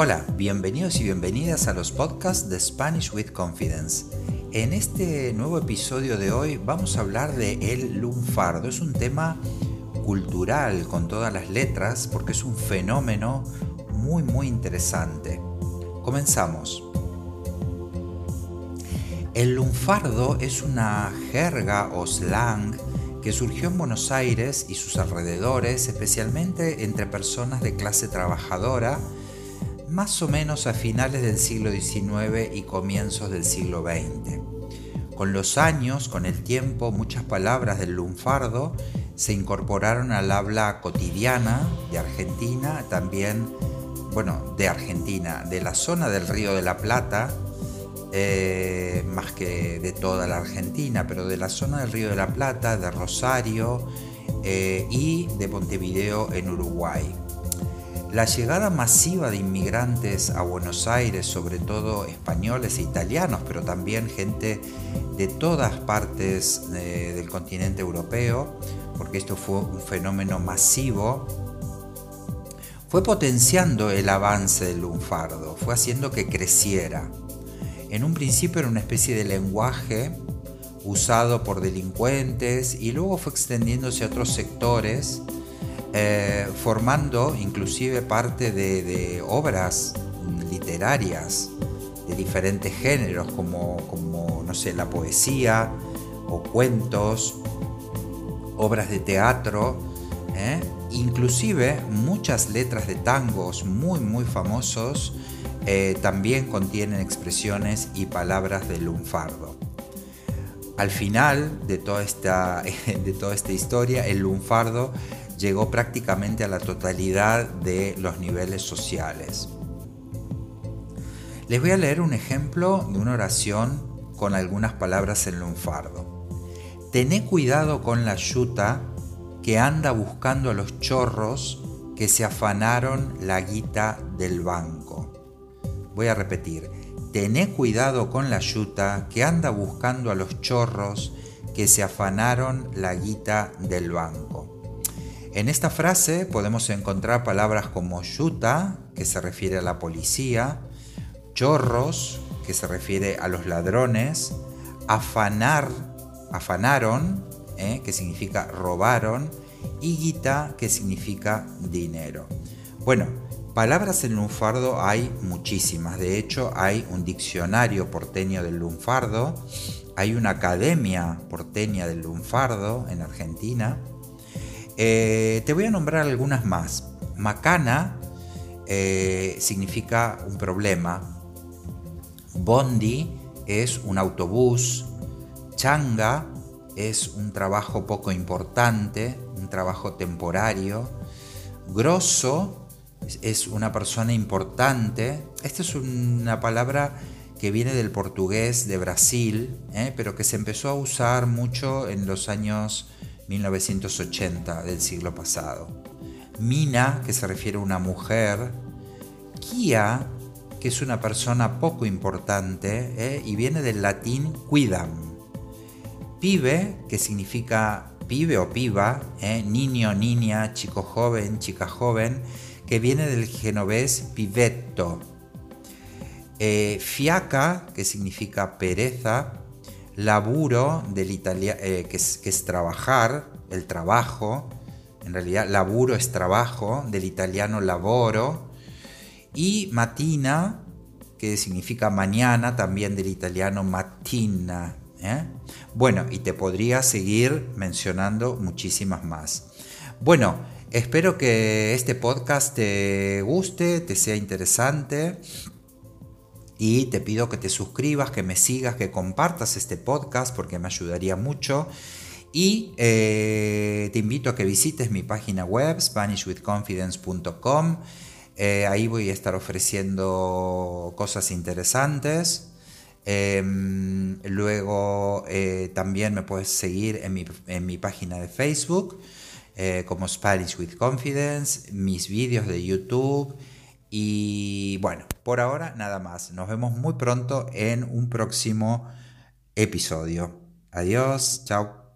Hola, bienvenidos y bienvenidas a los podcasts de Spanish with Confidence. En este nuevo episodio de hoy vamos a hablar de el lunfardo. Es un tema cultural con todas las letras porque es un fenómeno muy muy interesante. Comenzamos. El lunfardo es una jerga o slang que surgió en Buenos Aires y sus alrededores, especialmente entre personas de clase trabajadora más o menos a finales del siglo XIX y comienzos del siglo XX. Con los años, con el tiempo, muchas palabras del lunfardo se incorporaron al habla cotidiana de Argentina, también, bueno, de Argentina, de la zona del Río de la Plata, eh, más que de toda la Argentina, pero de la zona del Río de la Plata, de Rosario eh, y de Montevideo en Uruguay. La llegada masiva de inmigrantes a Buenos Aires, sobre todo españoles e italianos, pero también gente de todas partes eh, del continente europeo, porque esto fue un fenómeno masivo, fue potenciando el avance del lunfardo, fue haciendo que creciera. En un principio era una especie de lenguaje usado por delincuentes y luego fue extendiéndose a otros sectores eh, formando inclusive parte de, obras literarias de diferentes géneros, como, no sé, la poesía o cuentos, obras de teatro, ¿eh? inclusive muchas letras de tangos muy muy famosos eh, también contienen expresiones y palabras del lunfardo. Al final de toda esta, de toda esta historia, el lunfardo llegó prácticamente a la totalidad de los niveles sociales. Les voy a leer un ejemplo de una oración con algunas palabras en lunfardo. Tené cuidado con la yuta que anda buscando a los chorros que se afanaron la guita del banco. Voy a repetir. Tené cuidado con la yuta que anda buscando a los chorros que se afanaron la guita del banco. En esta frase podemos encontrar palabras como yuta, que se refiere a la policía, chorros, que se refiere a los ladrones, afanar, afanaron, ¿eh? que significa robaron, y guita, que significa dinero. Bueno, palabras en lunfardo hay muchísimas. De hecho, hay un diccionario porteño del lunfardo, hay una academia porteña del lunfardo en Argentina eh, te voy a nombrar algunas más. Macana eh, significa un problema. Bondi es un autobús. Changa es un trabajo poco importante, un trabajo temporario. Grosso es una persona importante. Esta es una palabra que viene del portugués de Brasil, eh, pero que se empezó a usar mucho en los años 1980 del siglo pasado. Mina, que se refiere a una mujer. Kia, que es una persona poco importante ¿eh? y viene del latín quidam. Pibe, que significa pibe o piba, ¿eh? niño, niña, chico joven, chica joven, que viene del genovés pivetto. Eh, fiaca, que significa pereza, laburo del italiano, eh, que, es, trabajar, el trabajo, en realidad laburo es trabajo, del italiano lavoro, y matina, que significa mañana, también del italiano mattina. ¿eh? Bueno, y te podría seguir mencionando muchísimas más. Bueno, espero que este podcast te guste, te sea interesante y te pido que te suscribas, que me sigas, que compartas este podcast porque me ayudaría mucho. Y eh, te invito a que visites mi página web, SpanishWithConfidence.com. Eh, ahí voy a estar ofreciendo cosas interesantes. Em, luego eh, también me puedes seguir en mi, en mi página de Facebook como Spanish with Confidence, mis vídeos de YouTube y bueno, por ahora nada más. Nos vemos muy pronto en un próximo episodio. Adiós, chao.